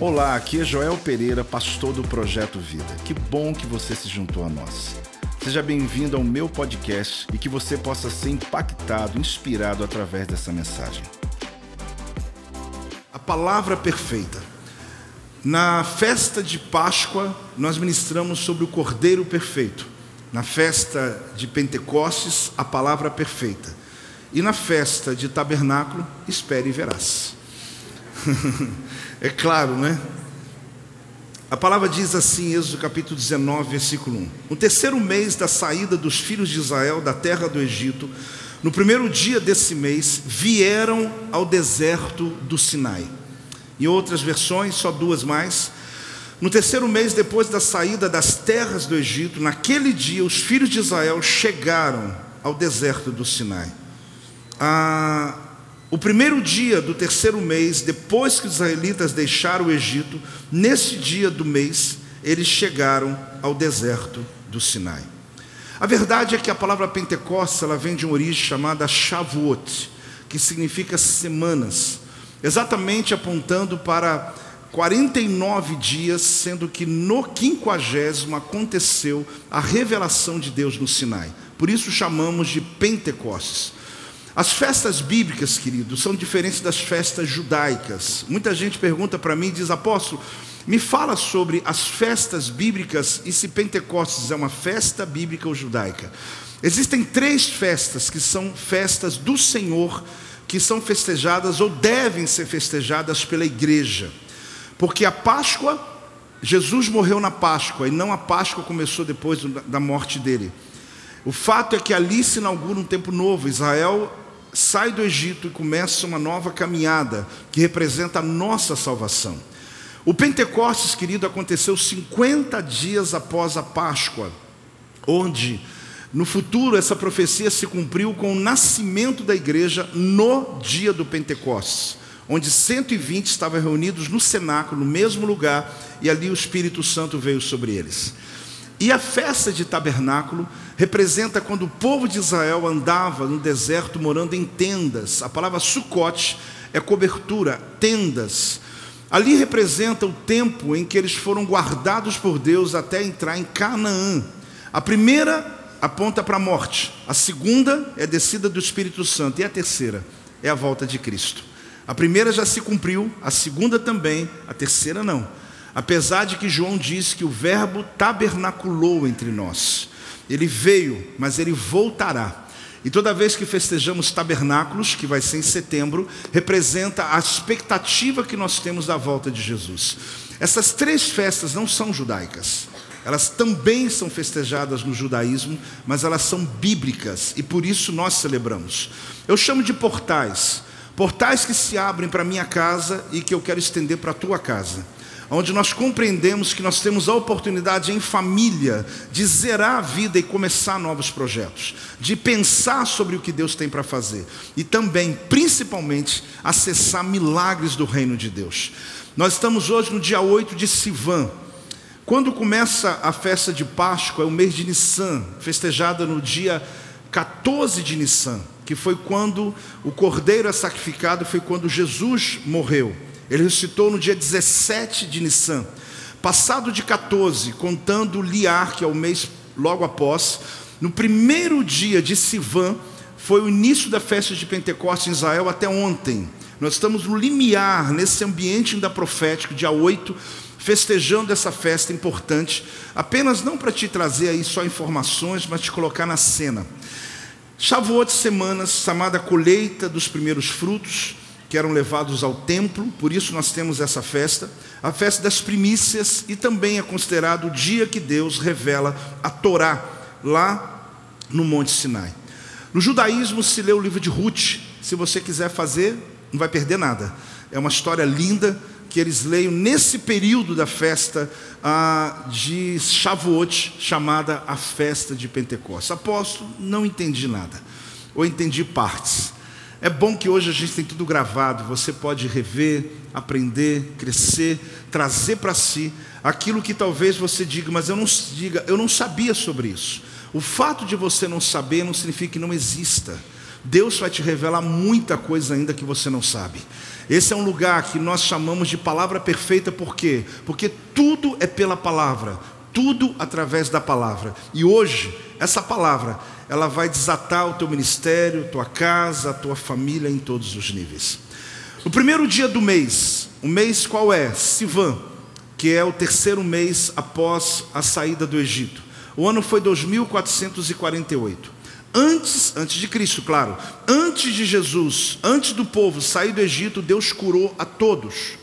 Olá, aqui é Joel Pereira, pastor do Projeto Vida. Que bom que você se juntou a nós. Seja bem-vindo ao meu podcast e que você possa ser impactado, inspirado através dessa mensagem. A palavra perfeita. Na festa de Páscoa, nós ministramos sobre o Cordeiro Perfeito. Na festa de Pentecostes, a palavra perfeita. E na festa de Tabernáculo, espere e verás. é claro, né? A palavra diz assim, Êxodo capítulo 19, versículo 1: No terceiro mês da saída dos filhos de Israel da terra do Egito, no primeiro dia desse mês, vieram ao deserto do Sinai. Em outras versões, só duas mais. No terceiro mês depois da saída das terras do Egito, naquele dia, os filhos de Israel chegaram ao deserto do Sinai. Ah, o primeiro dia do terceiro mês, depois que os israelitas deixaram o Egito, nesse dia do mês, eles chegaram ao deserto do Sinai. A verdade é que a palavra Pentecostes ela vem de uma origem chamada Shavuot, que significa semanas, exatamente apontando para 49 dias, sendo que no quinquagésimo aconteceu a revelação de Deus no Sinai. Por isso chamamos de Pentecostes. As festas bíblicas, queridos, são diferentes das festas judaicas. Muita gente pergunta para mim diz: Apóstolo, me fala sobre as festas bíblicas e se Pentecostes é uma festa bíblica ou judaica. Existem três festas que são festas do Senhor, que são festejadas ou devem ser festejadas pela igreja. Porque a Páscoa, Jesus morreu na Páscoa e não a Páscoa começou depois da morte dele. O fato é que ali se inaugura um tempo novo. Israel sai do Egito e começa uma nova caminhada que representa a nossa salvação. O Pentecostes, querido, aconteceu 50 dias após a Páscoa, onde no futuro essa profecia se cumpriu com o nascimento da igreja no dia do Pentecostes, onde 120 estavam reunidos no cenáculo, no mesmo lugar, e ali o Espírito Santo veio sobre eles. E a festa de tabernáculo representa quando o povo de Israel andava no deserto morando em tendas. A palavra sucote é cobertura, tendas. Ali representa o tempo em que eles foram guardados por Deus até entrar em Canaã. A primeira aponta para a morte, a segunda é a descida do Espírito Santo, e a terceira é a volta de Cristo. A primeira já se cumpriu, a segunda também, a terceira não. Apesar de que João diz que o Verbo tabernaculou entre nós. Ele veio, mas ele voltará. E toda vez que festejamos tabernáculos, que vai ser em setembro, representa a expectativa que nós temos da volta de Jesus. Essas três festas não são judaicas. Elas também são festejadas no judaísmo, mas elas são bíblicas e por isso nós celebramos. Eu chamo de portais. Portais que se abrem para minha casa e que eu quero estender para a tua casa onde nós compreendemos que nós temos a oportunidade em família de zerar a vida e começar novos projetos, de pensar sobre o que Deus tem para fazer e também, principalmente, acessar milagres do reino de Deus. Nós estamos hoje no dia 8 de Sivan. Quando começa a festa de Páscoa, é o mês de Nissan, festejada no dia 14 de Nissan, que foi quando o cordeiro é sacrificado, foi quando Jesus morreu. Ele ressuscitou no dia 17 de Nissan. Passado de 14, contando Liar, que é o mês logo após, no primeiro dia de Sivan, foi o início da festa de Pentecostes em Israel até ontem. Nós estamos no limiar, nesse ambiente ainda profético, dia 8, festejando essa festa importante, apenas não para te trazer aí só informações, mas te colocar na cena. Shavuot semanas, chamada colheita dos primeiros frutos, que eram levados ao templo, por isso nós temos essa festa, a festa das primícias, e também é considerado o dia que Deus revela a Torá, lá no Monte Sinai. No judaísmo se lê o livro de Ruth, se você quiser fazer, não vai perder nada. É uma história linda que eles leiam nesse período da festa ah, de Shavuot, chamada a festa de Pentecostes. Apóstolo, não entendi nada, ou entendi partes. É bom que hoje a gente tem tudo gravado, você pode rever, aprender, crescer, trazer para si aquilo que talvez você diga, mas eu não diga, eu não sabia sobre isso. O fato de você não saber não significa que não exista. Deus vai te revelar muita coisa ainda que você não sabe. Esse é um lugar que nós chamamos de palavra perfeita, por quê? Porque tudo é pela palavra, tudo através da palavra. E hoje, essa palavra, ela vai desatar o teu ministério, tua casa, a tua família em todos os níveis. No primeiro dia do mês, o mês qual é? Sivan, que é o terceiro mês após a saída do Egito. O ano foi 2448. Antes, antes de Cristo, claro, antes de Jesus, antes do povo sair do Egito, Deus curou a todos.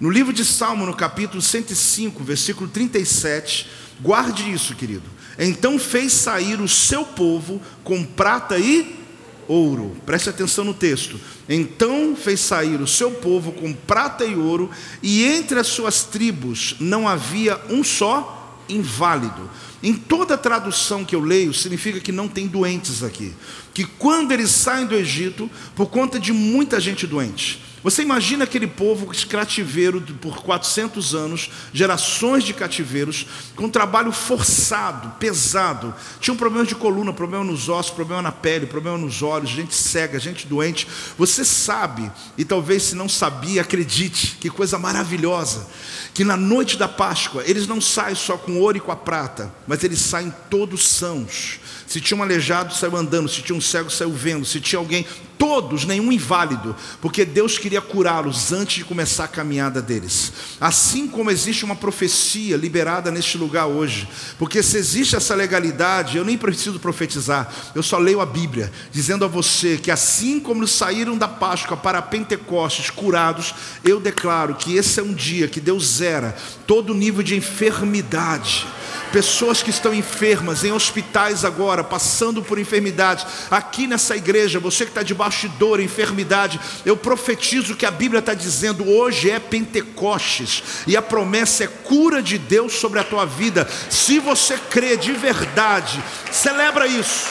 No livro de Salmo, no capítulo 105, versículo 37, guarde isso, querido. Então fez sair o seu povo com prata e ouro. Preste atenção no texto. Então fez sair o seu povo com prata e ouro, e entre as suas tribos não havia um só inválido. Em toda tradução que eu leio, significa que não tem doentes aqui. Que quando eles saem do Egito, por conta de muita gente doente, você imagina aquele povo cativeiro por 400 anos, gerações de cativeiros, com trabalho forçado, pesado. Tinha um problema de coluna, problema nos ossos, problema na pele, problema nos olhos, gente cega, gente doente. Você sabe, e talvez se não sabia, acredite, que coisa maravilhosa, que na noite da Páscoa eles não saem só com ouro e com a prata, mas eles saem todos sãos. Se tinha um aleijado, saiu andando. Se tinha um cego, saiu vendo. Se tinha alguém, todos, nenhum inválido, porque Deus queria curá-los antes de começar a caminhada deles. Assim como existe uma profecia liberada neste lugar hoje, porque se existe essa legalidade, eu nem preciso profetizar, eu só leio a Bíblia, dizendo a você que assim como saíram da Páscoa para Pentecostes curados, eu declaro que esse é um dia que Deus zera todo nível de enfermidade pessoas que estão enfermas em hospitais agora, passando por enfermidades, aqui nessa igreja, você que está debaixo de dor, enfermidade, eu profetizo que a Bíblia está dizendo: hoje é Pentecostes, e a promessa é cura de Deus sobre a tua vida. Se você crê de verdade, celebra isso,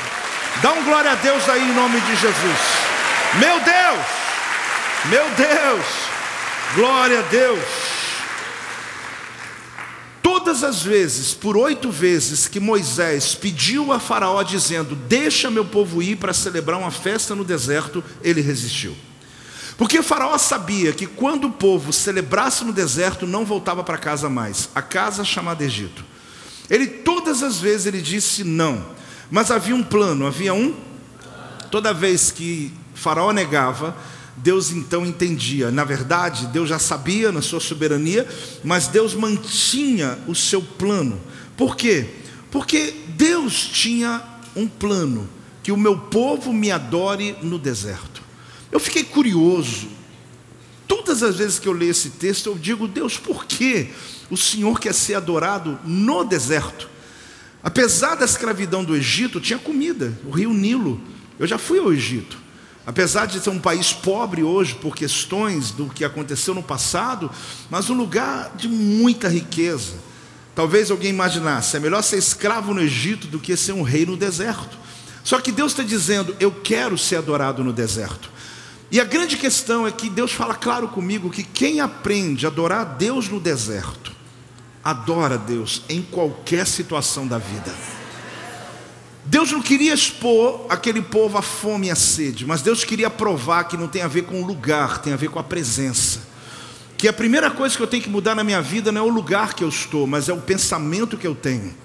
dá um glória a Deus aí em nome de Jesus. Meu Deus, meu Deus, glória a Deus. Todas as vezes, por oito vezes, que Moisés pediu a Faraó dizendo: Deixa meu povo ir para celebrar uma festa no deserto, ele resistiu. Porque Faraó sabia que quando o povo celebrasse no deserto, não voltava para casa mais, a casa chamada Egito. Ele todas as vezes ele disse não, mas havia um plano, havia um. Toda vez que Faraó negava, Deus então entendia. Na verdade, Deus já sabia na sua soberania, mas Deus mantinha o seu plano. Por quê? Porque Deus tinha um plano que o meu povo me adore no deserto. Eu fiquei curioso. Todas as vezes que eu leio esse texto, eu digo: Deus, por que o Senhor quer ser adorado no deserto? Apesar da escravidão do Egito, tinha comida, o rio Nilo. Eu já fui ao Egito. Apesar de ser um país pobre hoje por questões do que aconteceu no passado, mas um lugar de muita riqueza. Talvez alguém imaginasse, é melhor ser escravo no Egito do que ser um rei no deserto. Só que Deus está dizendo, eu quero ser adorado no deserto. E a grande questão é que Deus fala claro comigo que quem aprende a adorar a Deus no deserto, adora a Deus em qualquer situação da vida. Deus não queria expor aquele povo à fome e à sede, mas Deus queria provar que não tem a ver com o lugar, tem a ver com a presença. Que a primeira coisa que eu tenho que mudar na minha vida não é o lugar que eu estou, mas é o pensamento que eu tenho.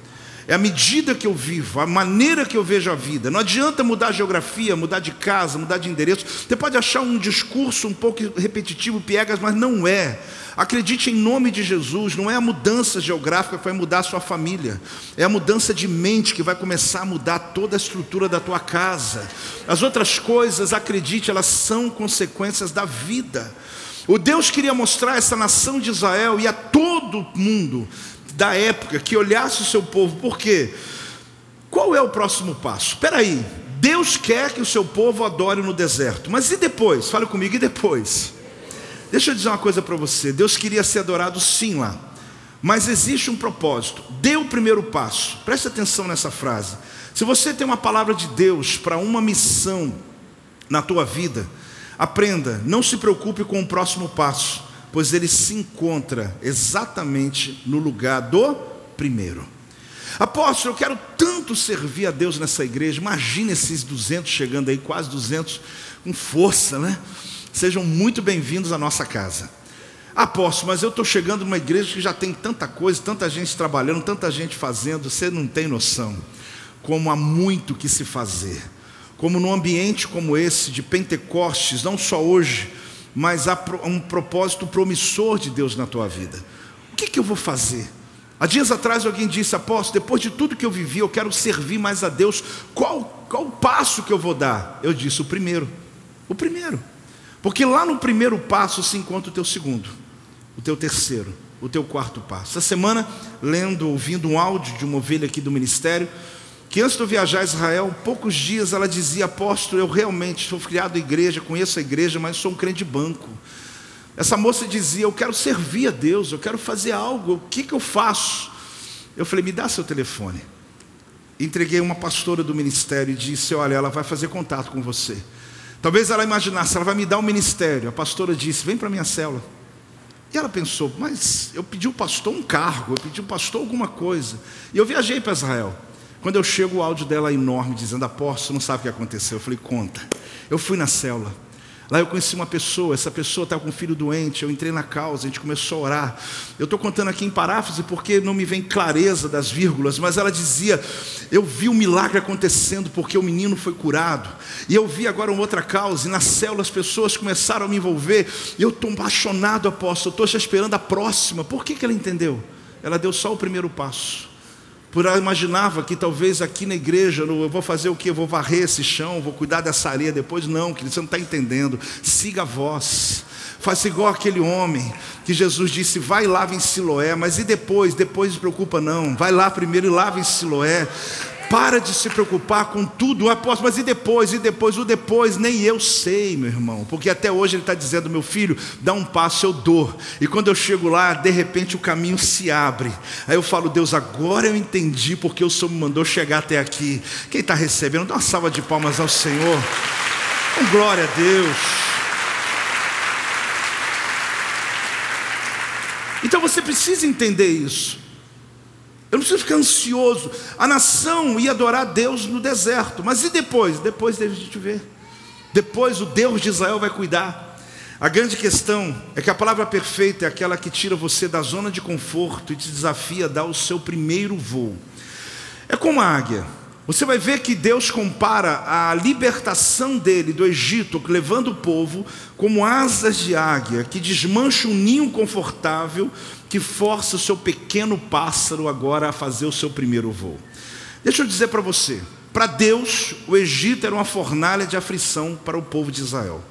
É a medida que eu vivo, a maneira que eu vejo a vida. Não adianta mudar a geografia, mudar de casa, mudar de endereço. Você pode achar um discurso um pouco repetitivo, piegas, mas não é. Acredite em nome de Jesus, não é a mudança geográfica que vai mudar a sua família, é a mudança de mente que vai começar a mudar toda a estrutura da tua casa. As outras coisas, acredite, elas são consequências da vida. O Deus queria mostrar a essa nação de Israel e a todo mundo da época que olhasse o seu povo, por quê? Qual é o próximo passo? Espera aí, Deus quer que o seu povo adore no deserto, mas e depois? Fale comigo, e depois? Deixa eu dizer uma coisa para você: Deus queria ser adorado sim lá, mas existe um propósito. Dê o primeiro passo, preste atenção nessa frase. Se você tem uma palavra de Deus para uma missão na tua vida, aprenda, não se preocupe com o próximo passo, pois ele se encontra exatamente no lugar do primeiro. Apóstolo, eu quero tanto servir a Deus nessa igreja. Imagine esses 200 chegando aí, quase 200, com força, né? Sejam muito bem-vindos à nossa casa. Apóstolo, mas eu estou chegando numa igreja que já tem tanta coisa, tanta gente trabalhando, tanta gente fazendo, você não tem noção como há muito que se fazer. Como num ambiente como esse de Pentecostes, não só hoje, mas há um propósito promissor de Deus na tua vida. O que, que eu vou fazer? Há dias atrás alguém disse, apóstolo, depois de tudo que eu vivi, eu quero servir mais a Deus. Qual, qual o passo que eu vou dar? Eu disse, o primeiro. O primeiro. Porque lá no primeiro passo se encontra o teu segundo, o teu terceiro, o teu quarto passo. Essa semana, lendo, ouvindo um áudio de uma ovelha aqui do ministério, que antes de eu viajar a Israel, poucos dias ela dizia, apóstolo, eu realmente sou criado em igreja, conheço a igreja, mas sou um crente de banco. Essa moça dizia, eu quero servir a Deus, eu quero fazer algo, o que, que eu faço? Eu falei, me dá seu telefone. Entreguei uma pastora do ministério e disse, olha, ela vai fazer contato com você. Talvez ela imaginasse, ela vai me dar um ministério. A pastora disse, vem para minha célula. E ela pensou, mas eu pedi ao pastor um cargo, eu pedi ao pastor alguma coisa. E eu viajei para Israel. Quando eu chego, o áudio dela é enorme, dizendo: Apóstolo, não sabe o que aconteceu. Eu falei: Conta. Eu fui na célula. Lá eu conheci uma pessoa, essa pessoa estava com um filho doente, eu entrei na causa, a gente começou a orar. Eu estou contando aqui em paráfrase porque não me vem clareza das vírgulas, mas ela dizia: Eu vi um milagre acontecendo porque o menino foi curado. E eu vi agora uma outra causa, e na célula as pessoas começaram a me envolver. E eu estou apaixonado, apóstolo, estou já esperando a próxima. Por que, que ela entendeu? Ela deu só o primeiro passo. Por imaginava que talvez aqui na igreja eu vou fazer o que? Eu vou varrer esse chão, vou cuidar dessa areia depois. Não, querido, você não está entendendo. Siga a voz. Faça igual aquele homem que Jesus disse: vai lava em Siloé, mas e depois? Depois se preocupa, não. Vai lá primeiro e lava em Siloé. Para de se preocupar com tudo, apóstolo, mas e depois? E depois? O depois nem eu sei, meu irmão, porque até hoje ele está dizendo: meu filho, dá um passo, eu dou. E quando eu chego lá, de repente o caminho se abre. Aí eu falo: Deus, agora eu entendi porque o Senhor me mandou chegar até aqui. Quem está recebendo, dá uma salva de palmas ao Senhor. Com glória a Deus. Então você precisa entender isso. Eu não preciso ficar ansioso. A nação ia adorar Deus no deserto, mas e depois? Depois a gente ver. Depois o Deus de Israel vai cuidar. A grande questão é que a palavra perfeita é aquela que tira você da zona de conforto e te desafia a dar o seu primeiro voo. É como a águia. Você vai ver que Deus compara a libertação dele do Egito, levando o povo, como asas de águia, que desmancha um ninho confortável, que força o seu pequeno pássaro agora a fazer o seu primeiro voo. Deixa eu dizer para você: para Deus, o Egito era uma fornalha de aflição para o povo de Israel.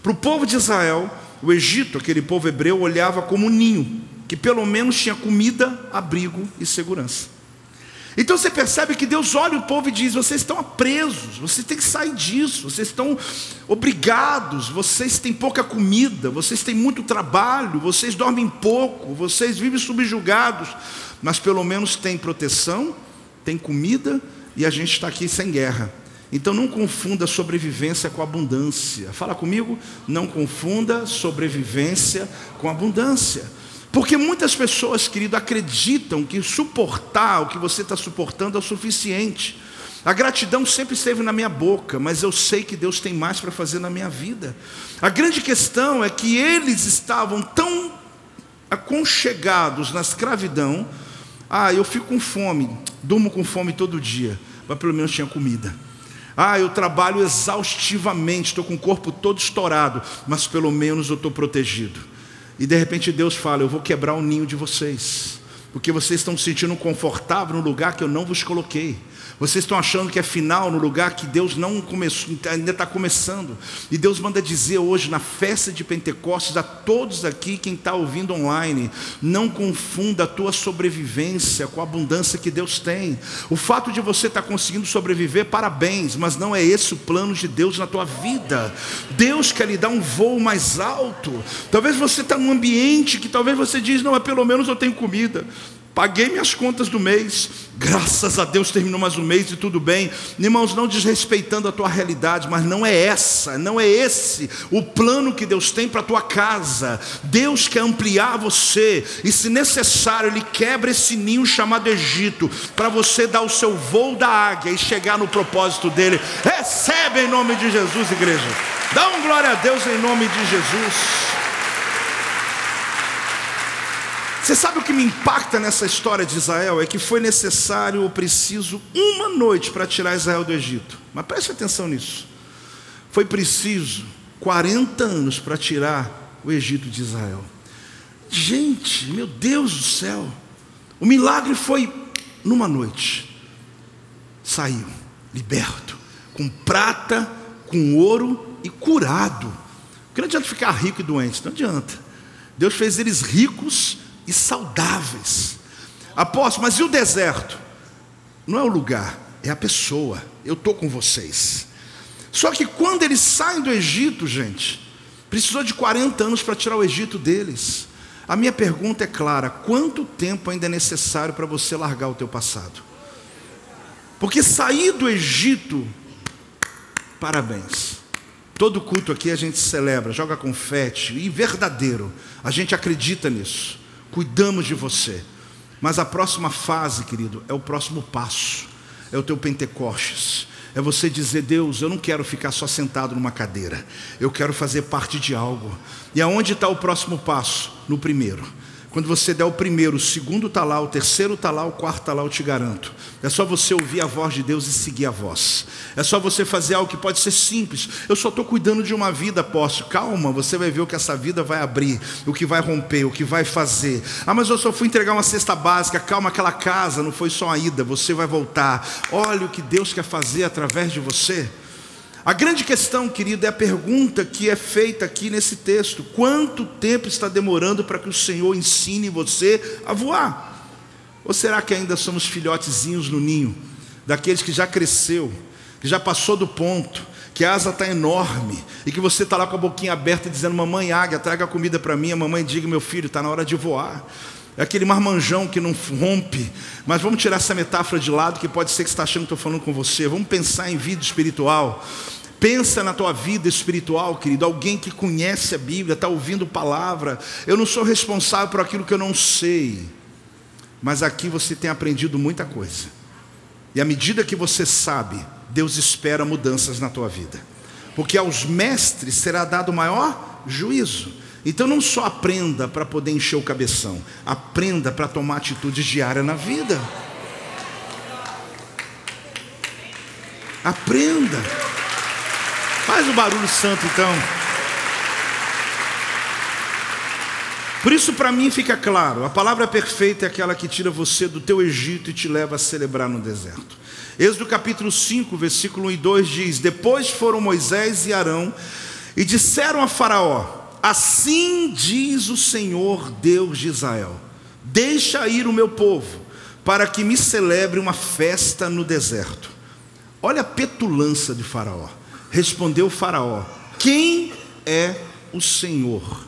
Para o povo de Israel, o Egito, aquele povo hebreu, olhava como um ninho, que pelo menos tinha comida, abrigo e segurança. Então você percebe que Deus olha o povo e diz: vocês estão presos, vocês têm que sair disso, vocês estão obrigados, vocês têm pouca comida, vocês têm muito trabalho, vocês dormem pouco, vocês vivem subjugados, mas pelo menos tem proteção, tem comida e a gente está aqui sem guerra. Então não confunda sobrevivência com abundância. Fala comigo, não confunda sobrevivência com abundância. Porque muitas pessoas, querido, acreditam que suportar o que você está suportando é o suficiente. A gratidão sempre esteve na minha boca, mas eu sei que Deus tem mais para fazer na minha vida. A grande questão é que eles estavam tão aconchegados na escravidão. Ah, eu fico com fome, durmo com fome todo dia, mas pelo menos tinha comida. Ah, eu trabalho exaustivamente, estou com o corpo todo estourado, mas pelo menos eu estou protegido. E de repente Deus fala: Eu vou quebrar o ninho de vocês, porque vocês estão se sentindo confortável no lugar que eu não vos coloquei. Vocês estão achando que é final no lugar que Deus não começou, ainda está começando. E Deus manda dizer hoje, na festa de Pentecostes, a todos aqui, quem está ouvindo online, não confunda a tua sobrevivência com a abundância que Deus tem. O fato de você estar tá conseguindo sobreviver, parabéns, mas não é esse o plano de Deus na tua vida. Deus quer lhe dar um voo mais alto. Talvez você está num ambiente que talvez você diz, não, é pelo menos eu tenho comida. Paguei minhas contas do mês, graças a Deus terminou mais um mês e tudo bem. Irmãos, não desrespeitando a tua realidade, mas não é essa, não é esse o plano que Deus tem para a tua casa. Deus quer ampliar você, e se necessário, Ele quebra esse ninho chamado Egito, para você dar o seu voo da águia e chegar no propósito dele. Recebe em nome de Jesus, igreja. Dá um glória a Deus em nome de Jesus. Você sabe o que me impacta nessa história de Israel? É que foi necessário ou preciso uma noite para tirar Israel do Egito. Mas preste atenção nisso. Foi preciso 40 anos para tirar o Egito de Israel. Gente, meu Deus do céu. O milagre foi numa noite. Saiu, liberto, com prata, com ouro e curado. Porque não adianta ficar rico e doente, não adianta. Deus fez eles ricos e saudáveis. Apóstolo, mas e o deserto? Não é o lugar, é a pessoa. Eu estou com vocês. Só que quando eles saem do Egito, gente, precisou de 40 anos para tirar o Egito deles. A minha pergunta é clara: quanto tempo ainda é necessário para você largar o teu passado? Porque sair do Egito, parabéns. Todo culto aqui a gente celebra, joga confete, e verdadeiro, a gente acredita nisso cuidamos de você. Mas a próxima fase, querido, é o próximo passo, é o teu Pentecostes. É você dizer, Deus, eu não quero ficar só sentado numa cadeira, eu quero fazer parte de algo. E aonde está o próximo passo? No primeiro. Quando você der o primeiro, o segundo está lá, o terceiro está lá, o quarto está lá, eu te garanto. É só você ouvir a voz de Deus e seguir a voz. É só você fazer algo que pode ser simples. Eu só estou cuidando de uma vida, apóstolo. Calma, você vai ver o que essa vida vai abrir, o que vai romper, o que vai fazer. Ah, mas eu só fui entregar uma cesta básica. Calma, aquela casa não foi só a ida, você vai voltar. Olha o que Deus quer fazer através de você. A grande questão, querido, é a pergunta que é feita aqui nesse texto: quanto tempo está demorando para que o Senhor ensine você a voar? Ou será que ainda somos filhotezinhos no ninho, daqueles que já cresceu, que já passou do ponto, que a asa está enorme e que você está lá com a boquinha aberta dizendo: Mamãe águia, traga comida para mim. A mamãe diga: Meu filho, está na hora de voar. É aquele marmanjão que não rompe. Mas vamos tirar essa metáfora de lado, que pode ser que você está achando que estou falando com você. Vamos pensar em vida espiritual. Pensa na tua vida espiritual, querido. Alguém que conhece a Bíblia, está ouvindo palavra. Eu não sou responsável por aquilo que eu não sei. Mas aqui você tem aprendido muita coisa. E à medida que você sabe, Deus espera mudanças na tua vida. Porque aos mestres será dado maior juízo. Então não só aprenda para poder encher o cabeção, aprenda para tomar atitude diária na vida. Aprenda. Faz o barulho santo então. Por isso, para mim, fica claro: a palavra perfeita é aquela que tira você do teu Egito e te leva a celebrar no deserto. Êxodo capítulo 5, versículo 1 e 2 diz: Depois foram Moisés e Arão e disseram a Faraó: Assim diz o Senhor Deus de Israel: Deixa ir o meu povo, para que me celebre uma festa no deserto. Olha a petulância de Faraó. Respondeu Faraó: Quem é o Senhor,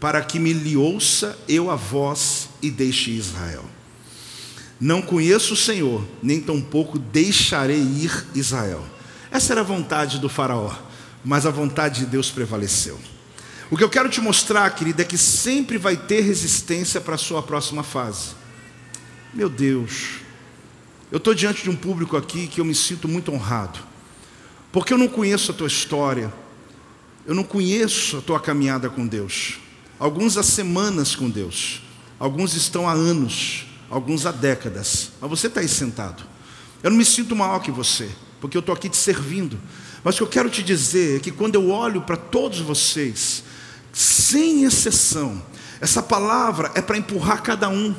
para que me lhe ouça eu a voz e deixe Israel? Não conheço o Senhor, nem tampouco deixarei ir Israel. Essa era a vontade do Faraó, mas a vontade de Deus prevaleceu. O que eu quero te mostrar, querida, é que sempre vai ter resistência para a sua próxima fase. Meu Deus, eu estou diante de um público aqui que eu me sinto muito honrado, porque eu não conheço a tua história, eu não conheço a tua caminhada com Deus. Alguns há semanas com Deus, alguns estão há anos, alguns há décadas, mas você está aí sentado. Eu não me sinto maior que você, porque eu estou aqui te servindo. Mas o que eu quero te dizer é que quando eu olho para todos vocês, sem exceção. Essa palavra é para empurrar cada um.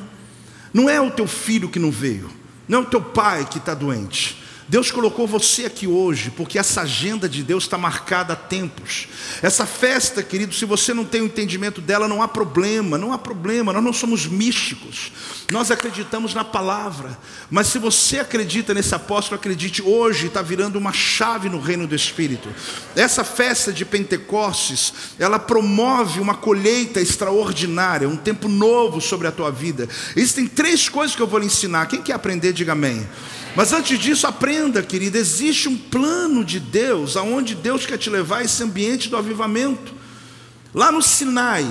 Não é o teu filho que não veio, não é o teu pai que está doente, Deus colocou você aqui hoje, porque essa agenda de Deus está marcada há tempos. Essa festa, querido, se você não tem o entendimento dela, não há problema, não há problema, nós não somos místicos, nós acreditamos na palavra. Mas se você acredita nesse apóstolo, acredite, hoje está virando uma chave no reino do Espírito. Essa festa de Pentecostes, ela promove uma colheita extraordinária, um tempo novo sobre a tua vida. Existem três coisas que eu vou lhe ensinar. Quem quer aprender, diga amém. Mas antes disso, aprenda, querida, existe um plano de Deus, aonde Deus quer te levar a esse ambiente do avivamento. Lá no Sinai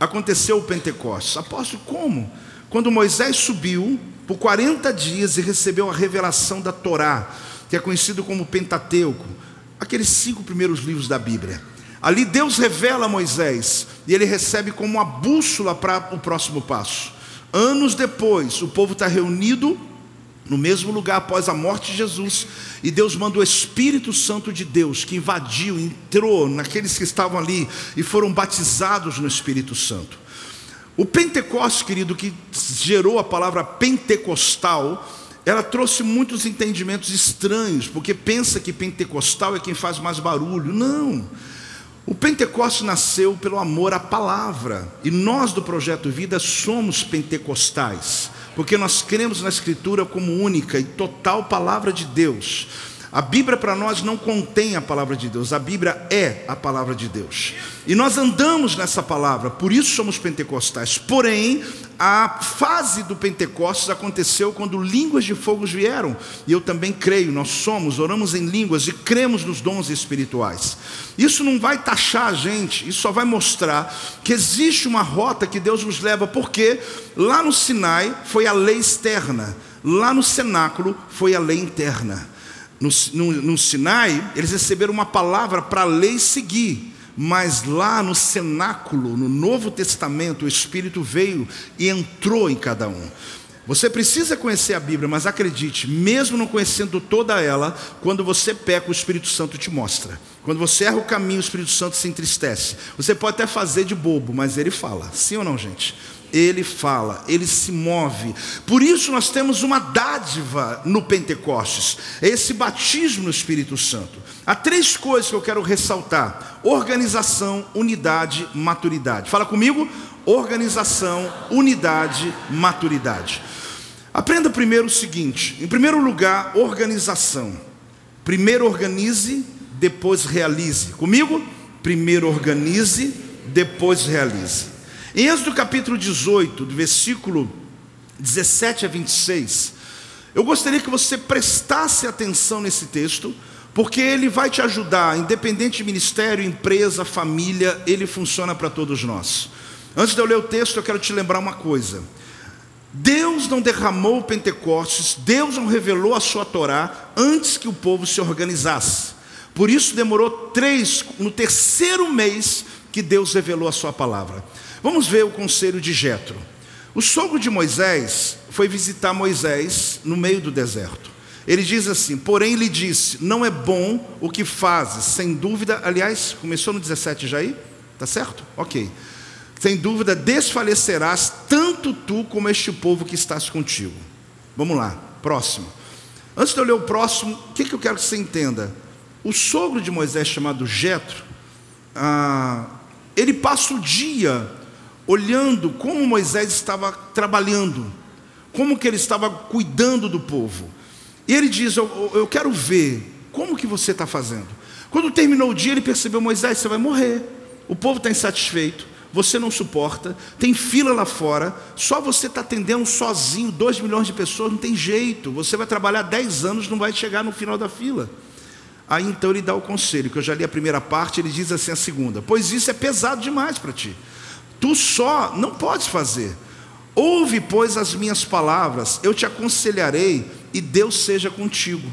aconteceu o Pentecostes. Apóstolo, como? Quando Moisés subiu por 40 dias e recebeu a revelação da Torá, que é conhecido como Pentateuco, aqueles cinco primeiros livros da Bíblia. Ali Deus revela a Moisés e ele recebe como uma bússola para o próximo passo. Anos depois, o povo está reunido no mesmo lugar após a morte de Jesus, e Deus manda o Espírito Santo de Deus, que invadiu, entrou naqueles que estavam ali e foram batizados no Espírito Santo. O Pentecostes, querido, que gerou a palavra pentecostal, ela trouxe muitos entendimentos estranhos, porque pensa que pentecostal é quem faz mais barulho. Não. O Pentecostes nasceu pelo amor à palavra, e nós do projeto Vida somos pentecostais porque nós cremos na Escritura como única e total palavra de Deus. A Bíblia para nós não contém a palavra de Deus, a Bíblia é a palavra de Deus. E nós andamos nessa palavra, por isso somos pentecostais. Porém, a fase do Pentecostes aconteceu quando línguas de fogo vieram. E eu também creio, nós somos, oramos em línguas e cremos nos dons espirituais. Isso não vai taxar a gente, isso só vai mostrar que existe uma rota que Deus nos leva, porque lá no Sinai foi a lei externa, lá no cenáculo foi a lei interna no, no, no Sinai, eles receberam uma palavra para a lei seguir, mas lá no cenáculo, no Novo Testamento, o Espírito veio e entrou em cada um. Você precisa conhecer a Bíblia, mas acredite, mesmo não conhecendo toda ela, quando você peca, o Espírito Santo te mostra. Quando você erra o caminho, o Espírito Santo se entristece. Você pode até fazer de bobo, mas ele fala. Sim ou não, gente? Ele fala, ele se move. Por isso nós temos uma dádiva no Pentecostes, é esse batismo no Espírito Santo. Há três coisas que eu quero ressaltar: organização, unidade, maturidade. Fala comigo: organização, unidade, maturidade. Aprenda primeiro o seguinte: em primeiro lugar, organização. Primeiro organize, depois realize. Comigo? Primeiro organize, depois realize. Em Êxodo capítulo 18, do versículo 17 a 26, eu gostaria que você prestasse atenção nesse texto, porque ele vai te ajudar, independente de ministério, empresa, família, ele funciona para todos nós. Antes de eu ler o texto, eu quero te lembrar uma coisa. Deus não derramou o Pentecostes, Deus não revelou a sua Torá antes que o povo se organizasse. Por isso demorou três, no terceiro mês que Deus revelou a sua palavra. Vamos ver o conselho de Jetro. O sogro de Moisés foi visitar Moisés no meio do deserto. Ele diz assim: Porém, lhe disse: Não é bom o que fazes, sem dúvida. Aliás, começou no 17 já aí? Tá certo? Ok. Sem dúvida, desfalecerás tanto tu como este povo que estás contigo. Vamos lá, próximo. Antes de eu ler o próximo, o que, que eu quero que você entenda? O sogro de Moisés, chamado Jetro, ah, ele passa o dia olhando como Moisés estava trabalhando, como que ele estava cuidando do povo. E ele diz: Eu, eu quero ver como que você está fazendo. Quando terminou o dia, ele percebeu: Moisés, você vai morrer. O povo está insatisfeito, você não suporta, tem fila lá fora, só você está atendendo sozinho, dois milhões de pessoas, não tem jeito. Você vai trabalhar dez anos, não vai chegar no final da fila. Aí então ele dá o conselho, que eu já li a primeira parte, ele diz assim a segunda: Pois isso é pesado demais para ti. Tu só não podes fazer. Ouve, pois, as minhas palavras, eu te aconselharei, e Deus seja contigo.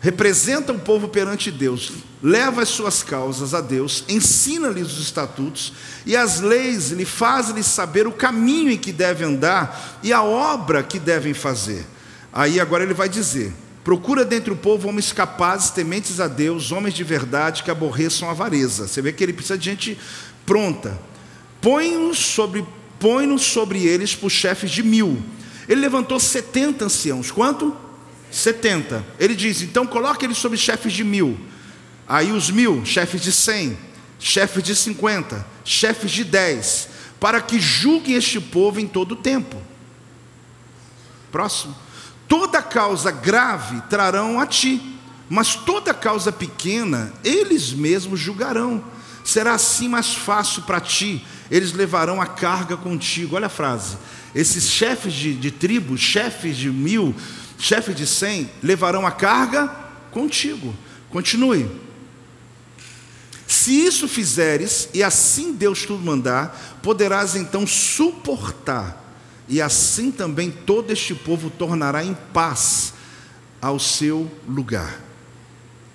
Representa o povo perante Deus, leva as suas causas a Deus, ensina-lhes os estatutos e as leis, lhe faz-lhes saber o caminho em que devem andar e a obra que devem fazer. Aí agora ele vai dizer: Procura dentre o povo homens capazes, tementes a Deus, homens de verdade que aborreçam a avareza. Você vê que ele precisa de gente pronta, põe-nos sobre, põe sobre eles por chefes de mil. Ele levantou 70 anciãos. Quanto? 70. Ele diz: então coloque eles sobre chefes de mil. Aí os mil, chefes de cem, chefes de cinquenta, chefes de dez, para que julguem este povo em todo o tempo. Próximo. Toda causa grave trarão a ti, mas toda causa pequena eles mesmos julgarão. Será assim mais fácil para ti, eles levarão a carga contigo. Olha a frase. Esses chefes de, de tribo, chefes de mil, chefes de cem, levarão a carga contigo. Continue. Se isso fizeres, e assim Deus tudo mandar, poderás então suportar, e assim também todo este povo tornará em paz ao seu lugar.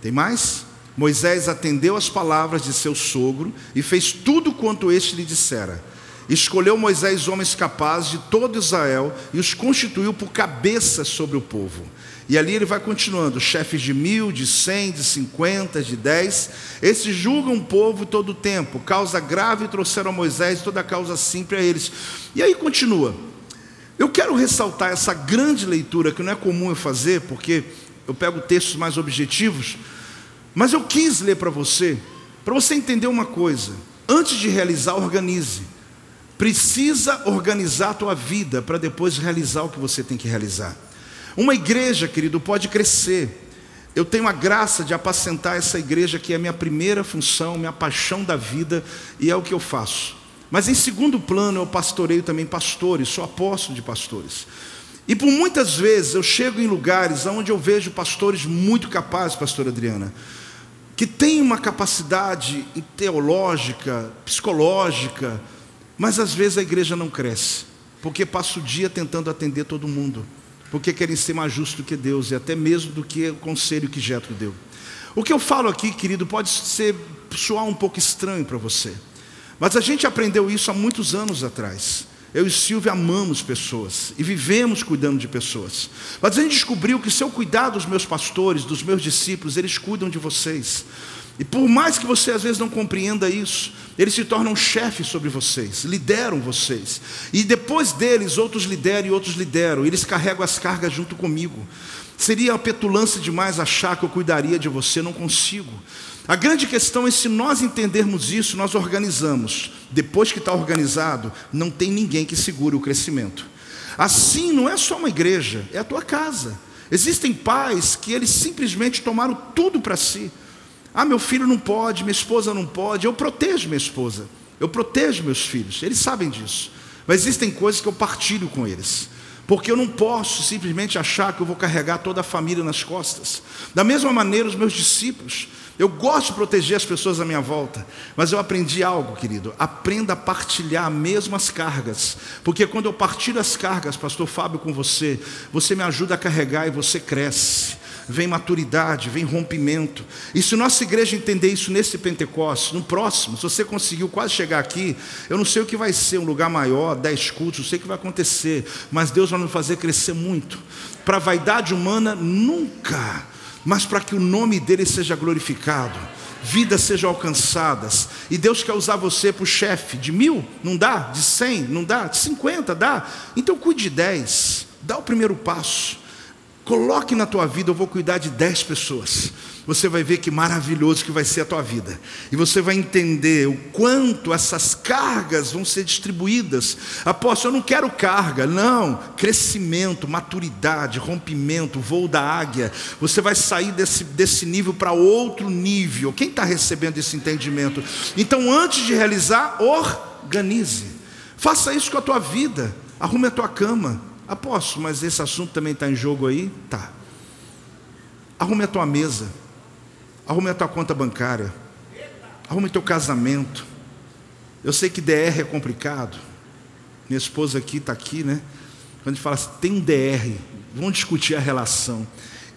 Tem mais? Moisés atendeu às palavras de seu sogro e fez tudo quanto este lhe dissera. Escolheu Moisés homens capazes de todo Israel e os constituiu por cabeça sobre o povo. E ali ele vai continuando: chefes de mil, de cem, de cinquenta, de dez. Esses julgam o povo todo o tempo. Causa grave trouxeram a Moisés, toda causa simples a eles. E aí continua. Eu quero ressaltar essa grande leitura que não é comum eu fazer, porque eu pego textos mais objetivos, mas eu quis ler para você, para você entender uma coisa. Antes de realizar, organize. Precisa organizar a tua vida para depois realizar o que você tem que realizar. Uma igreja, querido, pode crescer. Eu tenho a graça de apacentar essa igreja, que é a minha primeira função, minha paixão da vida, e é o que eu faço. Mas em segundo plano, eu pastoreio também pastores, sou apóstolo de pastores. E por muitas vezes eu chego em lugares onde eu vejo pastores muito capazes, pastora Adriana, que têm uma capacidade teológica, psicológica, mas às vezes a igreja não cresce, porque passa o dia tentando atender todo mundo porque querem ser mais justos do que Deus e até mesmo do que o conselho que Jetro deu. O que eu falo aqui, querido, pode ser soar um pouco estranho para você, mas a gente aprendeu isso há muitos anos atrás. Eu e Silvia amamos pessoas e vivemos cuidando de pessoas. Mas a gente descobriu que se eu cuidar dos meus pastores, dos meus discípulos, eles cuidam de vocês. E por mais que você às vezes não compreenda isso, eles se tornam chefes sobre vocês, lideram vocês. E depois deles, outros lideram e outros lideram. Eles carregam as cargas junto comigo. Seria petulância demais achar que eu cuidaria de você, não consigo. A grande questão é se nós entendermos isso, nós organizamos. Depois que está organizado, não tem ninguém que segure o crescimento. Assim, não é só uma igreja, é a tua casa. Existem pais que eles simplesmente tomaram tudo para si. Ah, meu filho não pode, minha esposa não pode. Eu protejo minha esposa, eu protejo meus filhos, eles sabem disso. Mas existem coisas que eu partilho com eles. Porque eu não posso simplesmente achar que eu vou carregar toda a família nas costas. Da mesma maneira, os meus discípulos. Eu gosto de proteger as pessoas à minha volta, mas eu aprendi algo, querido. Aprenda a partilhar mesmo as cargas, porque quando eu partilho as cargas, Pastor Fábio, com você, você me ajuda a carregar e você cresce vem maturidade, vem rompimento. E se nossa igreja entender isso nesse Pentecostes, no próximo, se você conseguiu quase chegar aqui, eu não sei o que vai ser, um lugar maior, dez cultos, não sei o que vai acontecer, mas Deus vai nos fazer crescer muito. Para a vaidade humana, nunca, mas para que o nome dele seja glorificado vidas sejam alcançadas. E Deus quer usar você para o chefe de mil, não dá? De cem, não dá? De cinquenta, dá? Então cuide de dez, dá o primeiro passo. Coloque na tua vida, eu vou cuidar de dez pessoas. Você vai ver que maravilhoso que vai ser a tua vida. E você vai entender o quanto essas cargas vão ser distribuídas. Apóstolo, eu não quero carga, não. Crescimento, maturidade, rompimento, voo da águia. Você vai sair desse, desse nível para outro nível. Quem está recebendo esse entendimento? Então, antes de realizar, organize. Faça isso com a tua vida. Arrume a tua cama Apóstolo, mas esse assunto também está em jogo aí? Tá. Arrume a tua mesa. Arrume a tua conta bancária. Arrume teu casamento. Eu sei que DR é complicado. Minha esposa aqui está aqui, né? Quando a gente fala assim, tem um DR, vamos discutir a relação.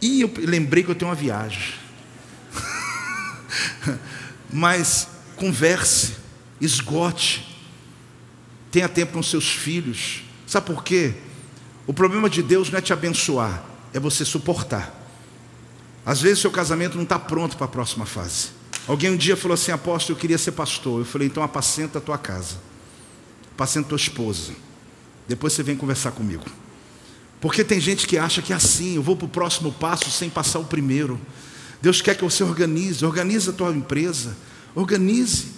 E eu lembrei que eu tenho uma viagem. Mas converse, esgote, tenha tempo com seus filhos. Sabe por quê? O problema de Deus não é te abençoar, é você suportar. Às vezes seu casamento não está pronto para a próxima fase. Alguém um dia falou assim, apóstolo, eu queria ser pastor. Eu falei, então apacenta a tua casa, apacenta a tua esposa. Depois você vem conversar comigo. Porque tem gente que acha que é assim, eu vou para o próximo passo sem passar o primeiro. Deus quer que você organize, organize a tua empresa, organize.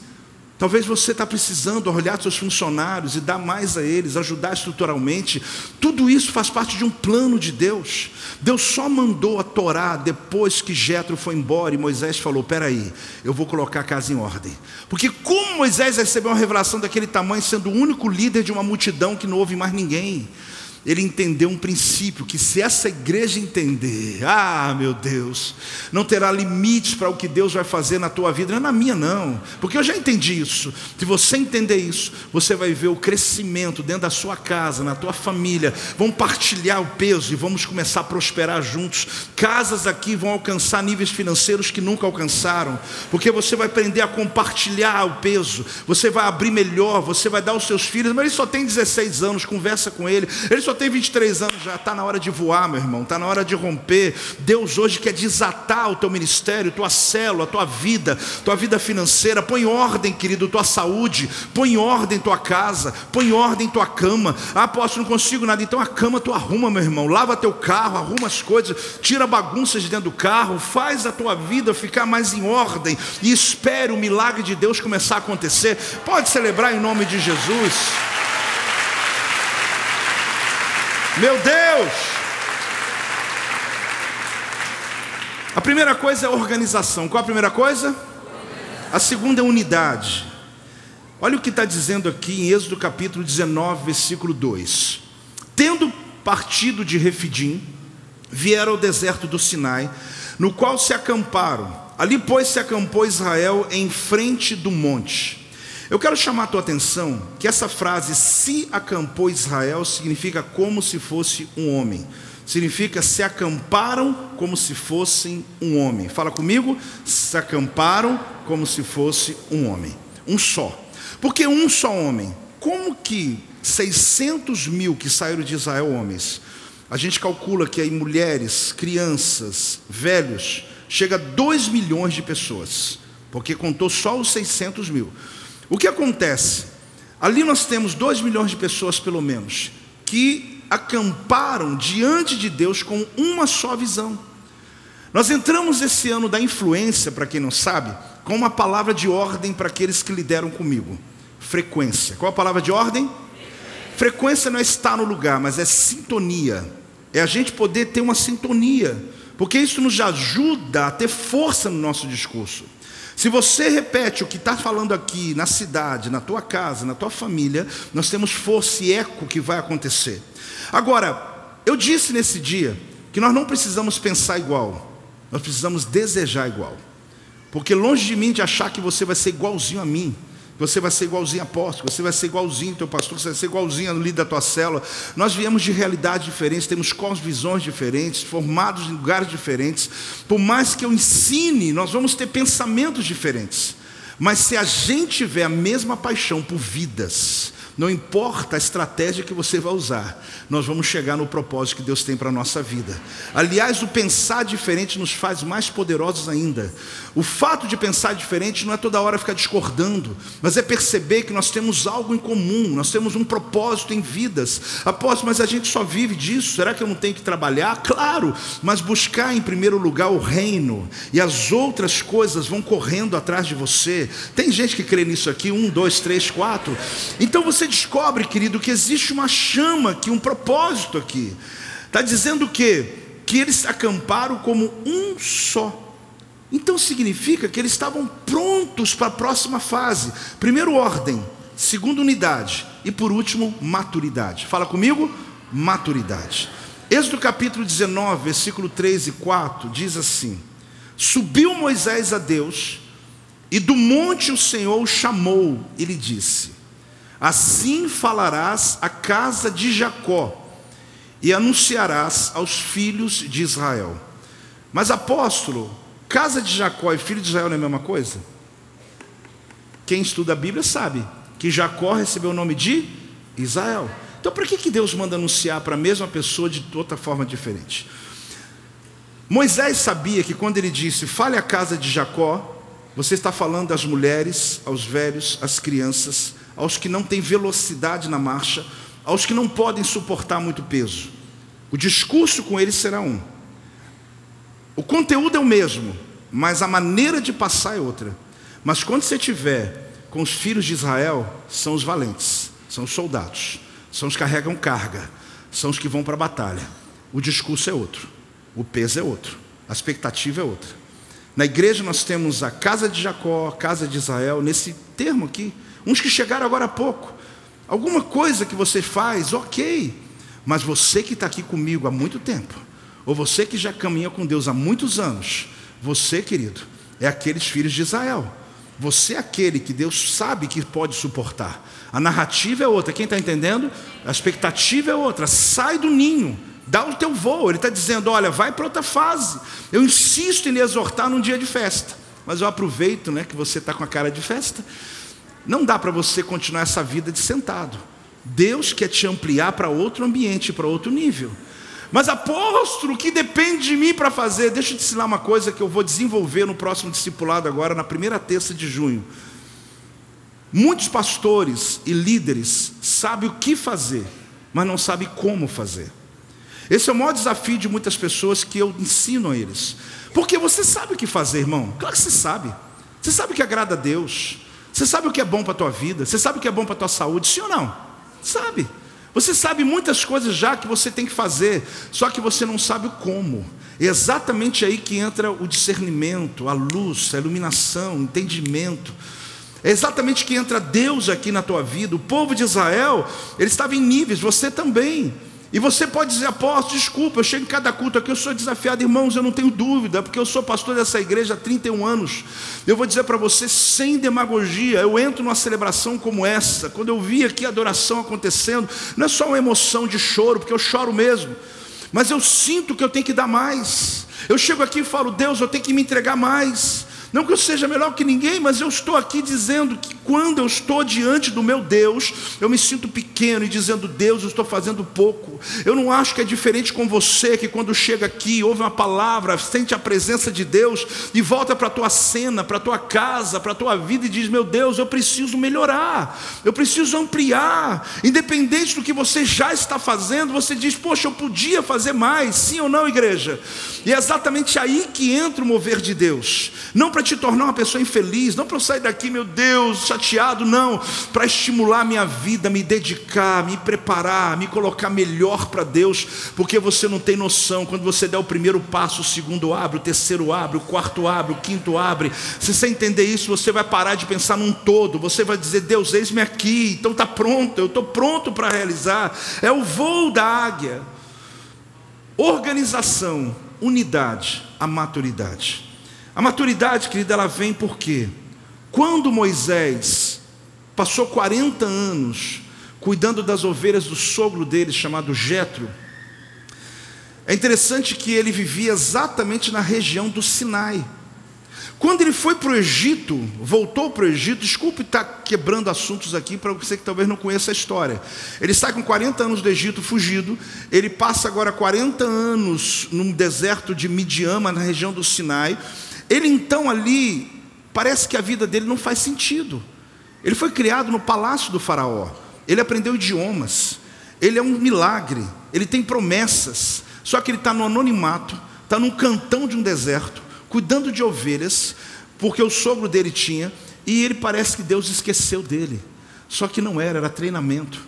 Talvez você está precisando olhar seus funcionários e dar mais a eles, ajudar estruturalmente. Tudo isso faz parte de um plano de Deus. Deus só mandou a Torá depois que Jetro foi embora e Moisés falou: "Peraí, eu vou colocar a casa em ordem". Porque como Moisés recebeu uma revelação daquele tamanho, sendo o único líder de uma multidão que não houve mais ninguém? Ele entendeu um princípio: que se essa igreja entender, ah, meu Deus, não terá limites para o que Deus vai fazer na tua vida, não é na minha, não, porque eu já entendi isso. Se você entender isso, você vai ver o crescimento dentro da sua casa, na tua família. Vamos partilhar o peso e vamos começar a prosperar juntos. Casas aqui vão alcançar níveis financeiros que nunca alcançaram, porque você vai aprender a compartilhar o peso, você vai abrir melhor, você vai dar aos seus filhos, mas ele só tem 16 anos, conversa com ele, ele só só tem 23 anos já, está na hora de voar, meu irmão, está na hora de romper. Deus hoje quer desatar o teu ministério, tua célula, tua vida, tua vida financeira. Põe ordem, querido, tua saúde, põe ordem tua casa, põe ordem tua cama. Ah, apóstolo, não consigo nada. Então a cama tu arruma, meu irmão. Lava teu carro, arruma as coisas, tira bagunças de dentro do carro, faz a tua vida ficar mais em ordem e espere o milagre de Deus começar a acontecer. Pode celebrar em nome de Jesus. Meu Deus! A primeira coisa é organização. Qual a primeira coisa? A segunda é unidade. Olha o que está dizendo aqui em Êxodo capítulo 19, versículo 2. Tendo partido de Refidim, vieram ao deserto do Sinai, no qual se acamparam. Ali, pois, se acampou Israel em frente do monte. Eu quero chamar a tua atenção que essa frase, se acampou Israel, significa como se fosse um homem. Significa se acamparam como se fossem um homem. Fala comigo, se acamparam como se fosse um homem. Um só. Porque um só homem. Como que 600 mil que saíram de Israel, homens, a gente calcula que aí mulheres, crianças, velhos, chega a 2 milhões de pessoas, porque contou só os 600 mil. O que acontece? Ali nós temos dois milhões de pessoas, pelo menos, que acamparam diante de Deus com uma só visão. Nós entramos esse ano da influência, para quem não sabe, com uma palavra de ordem para aqueles que lideram comigo: frequência. Qual a palavra de ordem? Frequência não é estar no lugar, mas é sintonia. É a gente poder ter uma sintonia, porque isso nos ajuda a ter força no nosso discurso. Se você repete o que está falando aqui na cidade, na tua casa, na tua família, nós temos força e eco que vai acontecer. Agora, eu disse nesse dia que nós não precisamos pensar igual, nós precisamos desejar igual. Porque longe de mim de achar que você vai ser igualzinho a mim, você vai ser igualzinho apóstolo, você vai ser igualzinho teu pastor, você vai ser igualzinho no líder da tua célula. Nós viemos de realidades diferentes, temos cosmovisões diferentes, formados em lugares diferentes. Por mais que eu ensine, nós vamos ter pensamentos diferentes. Mas se a gente tiver a mesma paixão por vidas, não importa a estratégia que você vai usar, nós vamos chegar no propósito que Deus tem para a nossa vida. Aliás, o pensar diferente nos faz mais poderosos ainda. O fato de pensar diferente não é toda hora ficar discordando, mas é perceber que nós temos algo em comum, nós temos um propósito em vidas. Apóstolo, mas a gente só vive disso, será que eu não tenho que trabalhar? Claro, mas buscar em primeiro lugar o reino, e as outras coisas vão correndo atrás de você. Tem gente que crê nisso aqui, um, dois, três, quatro. Então você descobre, querido, que existe uma chama aqui, um propósito aqui. Está dizendo o quê? Que eles acamparam como um só. Então significa que eles estavam prontos para a próxima fase. Primeiro, ordem. Segundo, unidade. E por último, maturidade. Fala comigo? Maturidade. Êxodo capítulo 19, versículo 3 e 4 diz assim: Subiu Moisés a Deus, e do monte o Senhor o chamou e lhe disse: Assim falarás à casa de Jacó, e anunciarás aos filhos de Israel. Mas apóstolo, Casa de Jacó e filho de Israel não é a mesma coisa? Quem estuda a Bíblia sabe que Jacó recebeu o nome de Israel. Então, por que, que Deus manda anunciar para a mesma pessoa de outra forma diferente? Moisés sabia que quando ele disse, fale a casa de Jacó, você está falando às mulheres, aos velhos, às crianças, aos que não têm velocidade na marcha, aos que não podem suportar muito peso. O discurso com eles será um. O conteúdo é o mesmo, mas a maneira de passar é outra. Mas quando você tiver com os filhos de Israel, são os valentes, são os soldados, são os que carregam carga, são os que vão para a batalha. O discurso é outro, o peso é outro, a expectativa é outra. Na igreja nós temos a casa de Jacó, a casa de Israel, nesse termo aqui. Uns que chegaram agora há pouco. Alguma coisa que você faz, ok. Mas você que está aqui comigo há muito tempo, ou você que já caminha com Deus há muitos anos, você, querido, é aqueles filhos de Israel. Você é aquele que Deus sabe que pode suportar. A narrativa é outra, quem está entendendo? A expectativa é outra. Sai do ninho, dá o teu voo. Ele está dizendo: olha, vai para outra fase. Eu insisto em lhe exortar num dia de festa, mas eu aproveito né, que você está com a cara de festa. Não dá para você continuar essa vida de sentado. Deus quer te ampliar para outro ambiente, para outro nível. Mas apóstolo, que depende de mim para fazer? Deixa eu te ensinar uma coisa que eu vou desenvolver no próximo discipulado agora, na primeira terça de junho. Muitos pastores e líderes sabem o que fazer, mas não sabem como fazer. Esse é o maior desafio de muitas pessoas que eu ensino a eles. Porque você sabe o que fazer, irmão? Claro que você sabe. Você sabe o que agrada a Deus. Você sabe o que é bom para a tua vida. Você sabe o que é bom para a tua saúde, sim ou não? Sabe. Você sabe muitas coisas já que você tem que fazer, só que você não sabe o como. É exatamente aí que entra o discernimento, a luz, a iluminação, o entendimento. É exatamente que entra Deus aqui na tua vida. O povo de Israel, ele estava em níveis, você também. E você pode dizer, apóstolo, desculpa, eu chego em cada culto aqui, eu sou desafiado, irmãos, eu não tenho dúvida, porque eu sou pastor dessa igreja há 31 anos. Eu vou dizer para você, sem demagogia, eu entro numa celebração como essa, quando eu vi aqui a adoração acontecendo, não é só uma emoção de choro, porque eu choro mesmo, mas eu sinto que eu tenho que dar mais. Eu chego aqui e falo, Deus, eu tenho que me entregar mais. Não que eu seja melhor que ninguém, mas eu estou aqui dizendo que quando eu estou diante do meu Deus, eu me sinto pequeno e dizendo, Deus, eu estou fazendo pouco. Eu não acho que é diferente com você, que quando chega aqui, ouve uma palavra, sente a presença de Deus e volta para a tua cena, para a tua casa, para a tua vida e diz, meu Deus, eu preciso melhorar, eu preciso ampliar. Independente do que você já está fazendo, você diz, poxa, eu podia fazer mais, sim ou não, igreja? E é exatamente aí que entra o mover de Deus. Não para te tornar uma pessoa infeliz, não para eu sair daqui, meu Deus, chateado, não, para estimular minha vida, me dedicar, me preparar, me colocar melhor para Deus, porque você não tem noção, quando você der o primeiro passo, o segundo abre, o terceiro abre, o quarto abre, o quinto abre, se você entender isso, você vai parar de pensar num todo, você vai dizer, Deus, eis-me aqui, então está pronto, eu estou pronto para realizar, é o voo da águia, organização, unidade, a maturidade. A maturidade, querida, ela vem porque quando Moisés passou 40 anos cuidando das ovelhas do sogro dele, chamado Jetro, é interessante que ele vivia exatamente na região do Sinai. Quando ele foi para o Egito, voltou para o Egito, desculpe estar quebrando assuntos aqui para você que talvez não conheça a história. Ele sai com 40 anos do Egito fugido, ele passa agora 40 anos num deserto de Midiama, na região do Sinai, ele então ali, parece que a vida dele não faz sentido. Ele foi criado no palácio do Faraó, ele aprendeu idiomas, ele é um milagre, ele tem promessas, só que ele está no anonimato, está num cantão de um deserto, cuidando de ovelhas, porque o sogro dele tinha, e ele parece que Deus esqueceu dele. Só que não era, era treinamento.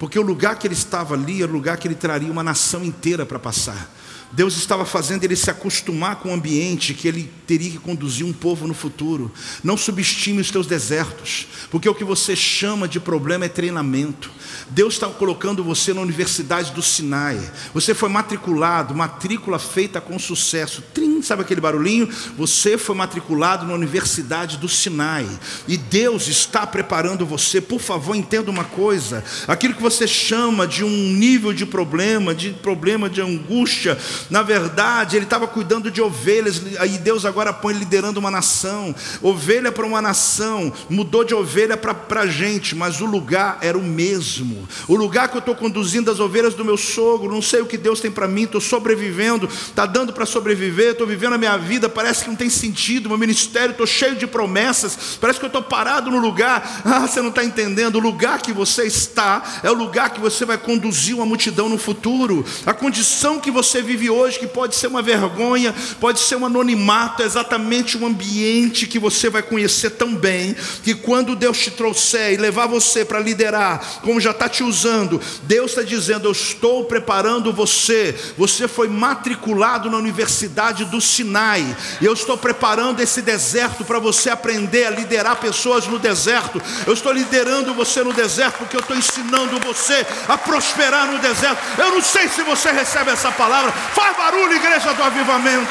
Porque o lugar que ele estava ali era o lugar que ele traria uma nação inteira para passar. Deus estava fazendo ele se acostumar com o ambiente que ele teria que conduzir um povo no futuro. Não subestime os teus desertos, porque o que você chama de problema é treinamento. Deus está colocando você na Universidade do Sinai. Você foi matriculado, matrícula feita com sucesso. Sabe aquele barulhinho? Você foi matriculado na Universidade do Sinai. E Deus está preparando você. Por favor, entenda uma coisa: aquilo que você chama de um nível de problema, de problema de angústia, na verdade, ele estava cuidando de ovelhas, aí Deus agora põe liderando uma nação. Ovelha para uma nação, mudou de ovelha para a gente, mas o lugar era o mesmo. O lugar que eu estou conduzindo as ovelhas do meu sogro, não sei o que Deus tem para mim, estou sobrevivendo, está dando para sobreviver, estou vivendo a minha vida parece que não tem sentido, meu ministério, estou cheio de promessas, parece que eu estou parado no lugar. Ah, você não está entendendo, o lugar que você está é o lugar que você vai conduzir uma multidão no futuro. A condição que você vive hoje, que pode ser uma vergonha, pode ser um anonimato, é exatamente o ambiente que você vai conhecer tão bem, que quando Deus te trouxer e levar você para liderar, como já está te usando, Deus está dizendo: Eu estou preparando você, você foi matriculado na Universidade do Sinai, e eu estou preparando esse deserto para você aprender a liderar pessoas no deserto. Eu estou liderando você no deserto porque eu estou ensinando você a prosperar no deserto. Eu não sei se você recebe essa palavra, faz barulho, igreja do avivamento.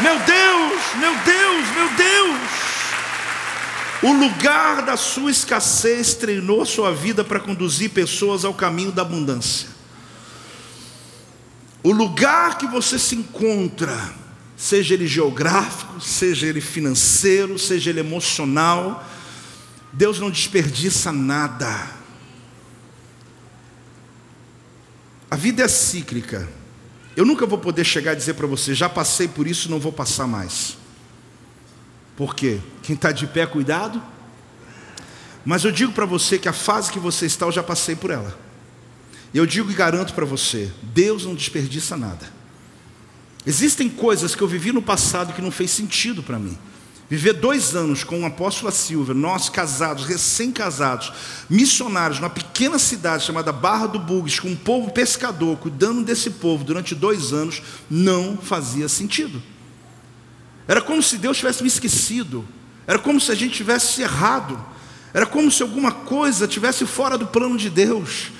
Meu Deus, meu Deus, meu Deus. O lugar da sua escassez treinou sua vida para conduzir pessoas ao caminho da abundância. O lugar que você se encontra, seja ele geográfico, seja ele financeiro, seja ele emocional, Deus não desperdiça nada. A vida é cíclica. Eu nunca vou poder chegar a dizer para você, já passei por isso, não vou passar mais. Por quê? Quem está de pé, cuidado. Mas eu digo para você que a fase que você está, eu já passei por ela. Eu digo e garanto para você: Deus não desperdiça nada. Existem coisas que eu vivi no passado que não fez sentido para mim. Viver dois anos com o apóstolo Silva, nós casados, recém-casados, missionários, numa pequena cidade chamada Barra do Bugs, com um povo pescador, cuidando desse povo durante dois anos, não fazia sentido. Era como se Deus tivesse me esquecido, era como se a gente tivesse errado, era como se alguma coisa tivesse fora do plano de Deus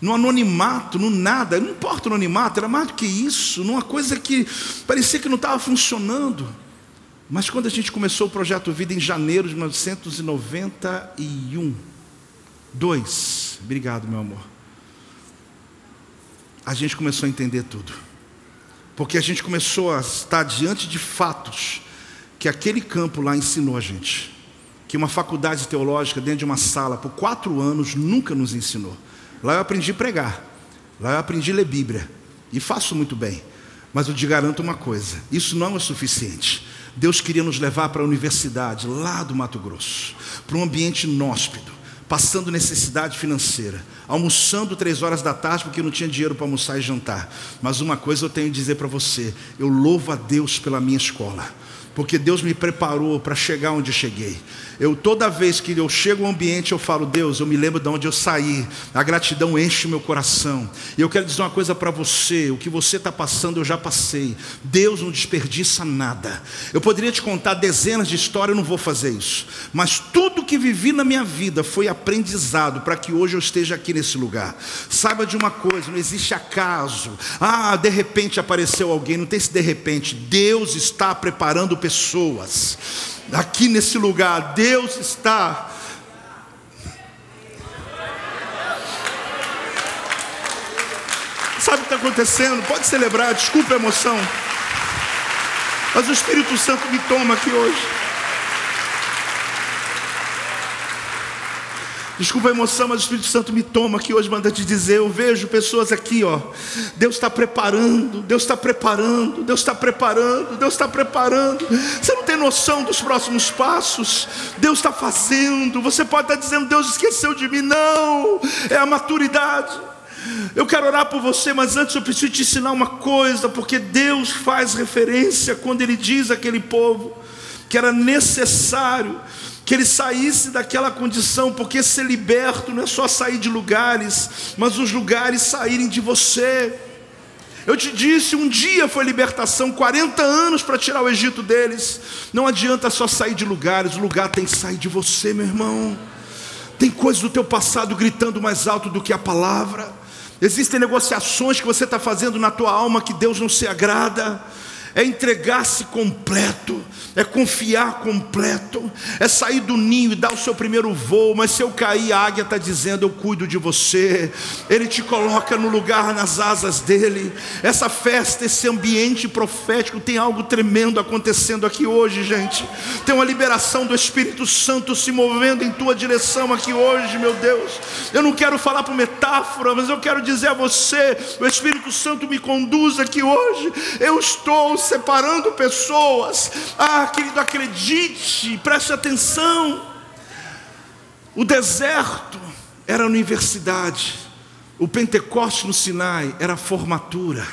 no anonimato, no nada, não importa o anonimato, era mais do que isso, numa coisa que parecia que não estava funcionando. Mas quando a gente começou o projeto Vida em janeiro de 1991, dois, obrigado meu amor, a gente começou a entender tudo, porque a gente começou a estar diante de fatos que aquele campo lá ensinou a gente, que uma faculdade teológica dentro de uma sala por quatro anos nunca nos ensinou. Lá eu aprendi a pregar, lá eu aprendi a ler Bíblia, e faço muito bem. Mas eu te garanto uma coisa: isso não é suficiente. Deus queria nos levar para a universidade, lá do Mato Grosso, para um ambiente inóspito, passando necessidade financeira, almoçando três horas da tarde porque não tinha dinheiro para almoçar e jantar. Mas uma coisa eu tenho a dizer para você: eu louvo a Deus pela minha escola porque Deus me preparou para chegar onde cheguei. Eu toda vez que eu chego ao ambiente, eu falo, Deus, eu me lembro de onde eu saí. A gratidão enche meu coração. E eu quero dizer uma coisa para você: o que você está passando, eu já passei. Deus não desperdiça nada. Eu poderia te contar dezenas de histórias, eu não vou fazer isso. Mas tudo que vivi na minha vida foi aprendizado para que hoje eu esteja aqui nesse lugar. Saiba de uma coisa: não existe acaso. Ah, de repente apareceu alguém. Não tem esse de repente. Deus está preparando pessoas aqui nesse lugar. Deus está. Sabe o que está acontecendo? Pode celebrar, desculpa a emoção. Mas o Espírito Santo me toma aqui hoje. Desculpa a emoção, mas o Espírito Santo me toma aqui hoje, manda te dizer. Eu vejo pessoas aqui, ó. Deus está preparando, Deus está preparando, Deus está preparando, Deus está preparando. Você não tem noção dos próximos passos. Deus está fazendo. Você pode estar dizendo, Deus esqueceu de mim. Não, é a maturidade. Eu quero orar por você, mas antes eu preciso te ensinar uma coisa, porque Deus faz referência quando Ele diz àquele povo que era necessário que ele saísse daquela condição, porque ser liberto não é só sair de lugares, mas os lugares saírem de você. Eu te disse, um dia foi libertação, 40 anos para tirar o Egito deles. Não adianta só sair de lugares, o lugar tem que sair de você, meu irmão. Tem coisas do teu passado gritando mais alto do que a palavra. Existem negociações que você está fazendo na tua alma que Deus não se agrada é entregar-se completo, é confiar completo, é sair do ninho e dar o seu primeiro voo. Mas se eu cair, a águia está dizendo: Eu cuido de você. Ele te coloca no lugar, nas asas dele. Essa festa, esse ambiente profético, tem algo tremendo acontecendo aqui hoje, gente. Tem uma liberação do Espírito Santo se movendo em tua direção aqui hoje, meu Deus. Eu não quero falar por metáfora, mas eu quero dizer a você: o Espírito Santo me conduz aqui hoje. Eu estou separando pessoas. Ah, querido, acredite, preste atenção. O deserto era a universidade, o Pentecoste no Sinai era a formatura.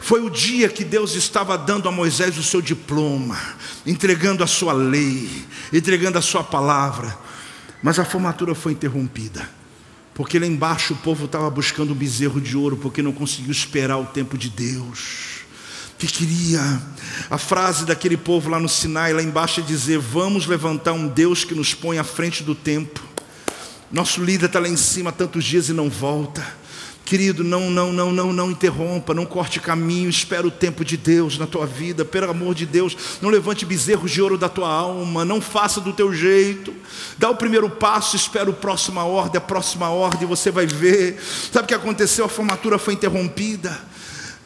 Foi o dia que Deus estava dando a Moisés o seu diploma, entregando a sua lei, entregando a sua palavra. Mas a formatura foi interrompida, porque lá embaixo o povo estava buscando o bezerro de ouro, porque não conseguiu esperar o tempo de Deus. Que queria, a frase daquele povo lá no Sinai, lá embaixo é dizer: Vamos levantar um Deus que nos põe à frente do tempo. Nosso líder está lá em cima há tantos dias e não volta. Querido, não, não, não, não, não interrompa, não corte caminho, espera o tempo de Deus na tua vida, pelo amor de Deus, não levante bezerros de ouro da tua alma, não faça do teu jeito, dá o primeiro passo, espera a próxima ordem, a próxima ordem, você vai ver. Sabe o que aconteceu? A formatura foi interrompida.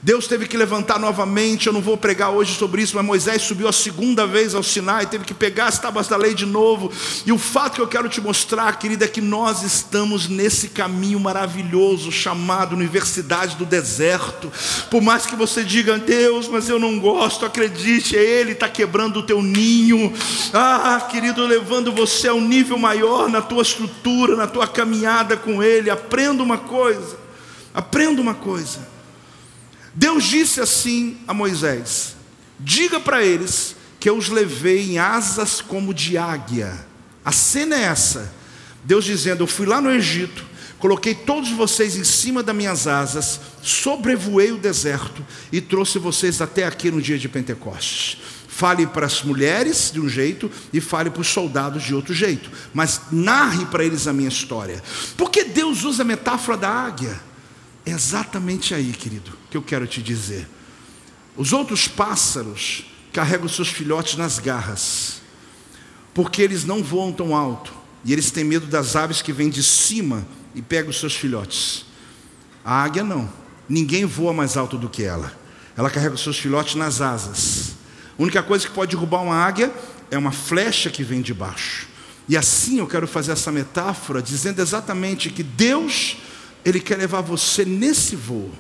Deus teve que levantar novamente. Eu não vou pregar hoje sobre isso, mas Moisés subiu a segunda vez ao Sinai, teve que pegar as tábuas da lei de novo. E o fato que eu quero te mostrar, querida, é que nós estamos nesse caminho maravilhoso chamado Universidade do Deserto. Por mais que você diga, Deus, mas eu não gosto, acredite, Ele está quebrando o teu ninho. Ah, querido, levando você a um nível maior na tua estrutura, na tua caminhada com Ele. Aprenda uma coisa, aprenda uma coisa. Deus disse assim a Moisés: Diga para eles que eu os levei em asas como de águia. A cena é essa. Deus dizendo: Eu fui lá no Egito, coloquei todos vocês em cima das minhas asas, sobrevoei o deserto e trouxe vocês até aqui no dia de Pentecostes. Fale para as mulheres de um jeito e fale para os soldados de outro jeito, mas narre para eles a minha história. Porque Deus usa a metáfora da águia? É exatamente aí, querido, que eu quero te dizer. Os outros pássaros carregam seus filhotes nas garras, porque eles não voam tão alto, e eles têm medo das aves que vêm de cima e pegam seus filhotes. A águia não, ninguém voa mais alto do que ela. Ela carrega seus filhotes nas asas. A única coisa que pode derrubar uma águia é uma flecha que vem de baixo. E assim eu quero fazer essa metáfora, dizendo exatamente que Deus ele quer levar você nesse voo.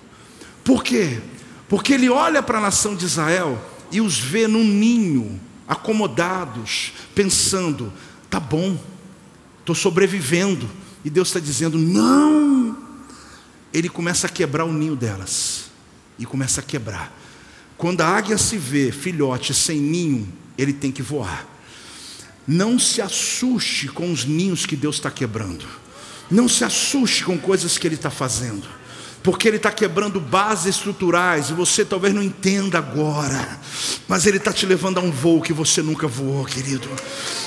Por quê? Porque Ele olha para a nação de Israel e os vê num ninho, acomodados, pensando: tá bom, estou sobrevivendo. E Deus está dizendo: não. Ele começa a quebrar o ninho delas e começa a quebrar. Quando a águia se vê filhote sem ninho, ele tem que voar. Não se assuste com os ninhos que Deus está quebrando. Não se assuste com coisas que Ele está fazendo, porque Ele está quebrando bases estruturais e você talvez não entenda agora, mas Ele está te levando a um voo que você nunca voou, querido.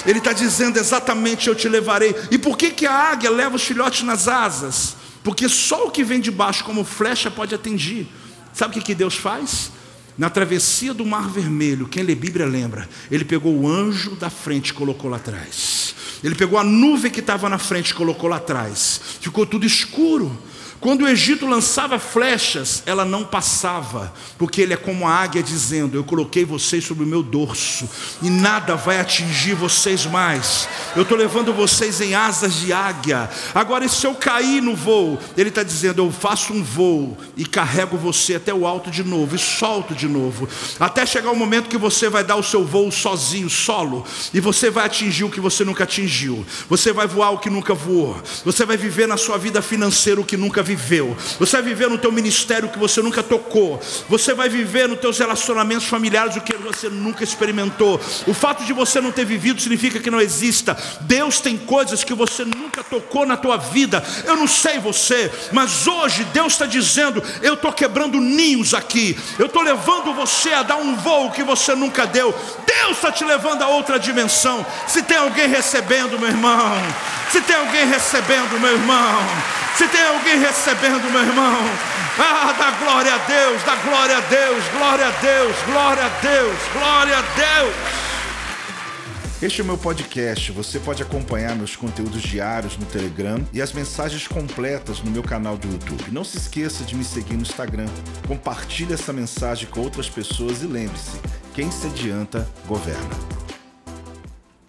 Ele está dizendo exatamente: Eu te levarei. E por que, que a águia leva os filhotes nas asas? Porque só o que vem de baixo, como flecha, pode atingir. Sabe o que, que Deus faz? Na travessia do Mar Vermelho, quem lê Bíblia lembra, ele pegou o anjo da frente e colocou lá atrás. Ele pegou a nuvem que estava na frente e colocou lá atrás. Ficou tudo escuro. Quando o Egito lançava flechas, ela não passava, porque ele é como a águia dizendo: Eu coloquei vocês sobre o meu dorso, e nada vai atingir vocês mais. Eu estou levando vocês em asas de águia. Agora, e se eu cair no voo? Ele está dizendo: Eu faço um voo e carrego você até o alto de novo, e solto de novo, até chegar o momento que você vai dar o seu voo sozinho, solo, e você vai atingir o que você nunca atingiu, você vai voar o que nunca voou, você vai viver na sua vida financeira o que nunca viveu. Você vai viver no teu ministério que você nunca tocou. Você vai viver nos teus relacionamentos familiares o que você nunca experimentou. O fato de você não ter vivido significa que não exista. Deus tem coisas que você nunca tocou na tua vida. Eu não sei você, mas hoje Deus está dizendo: eu estou quebrando ninhos aqui. Eu estou levando você a dar um voo que você nunca deu. Deus está te levando a outra dimensão. Se tem alguém recebendo, meu irmão. Se tem alguém recebendo, meu irmão. Se tem alguém recebendo, meu irmão, ah, dá glória a Deus, dá glória a Deus, glória a Deus, glória a Deus, glória a Deus. Este é o meu podcast. Você pode acompanhar meus conteúdos diários no Telegram e as mensagens completas no meu canal do YouTube. Não se esqueça de me seguir no Instagram. Compartilhe essa mensagem com outras pessoas e lembre-se: quem se adianta, governa.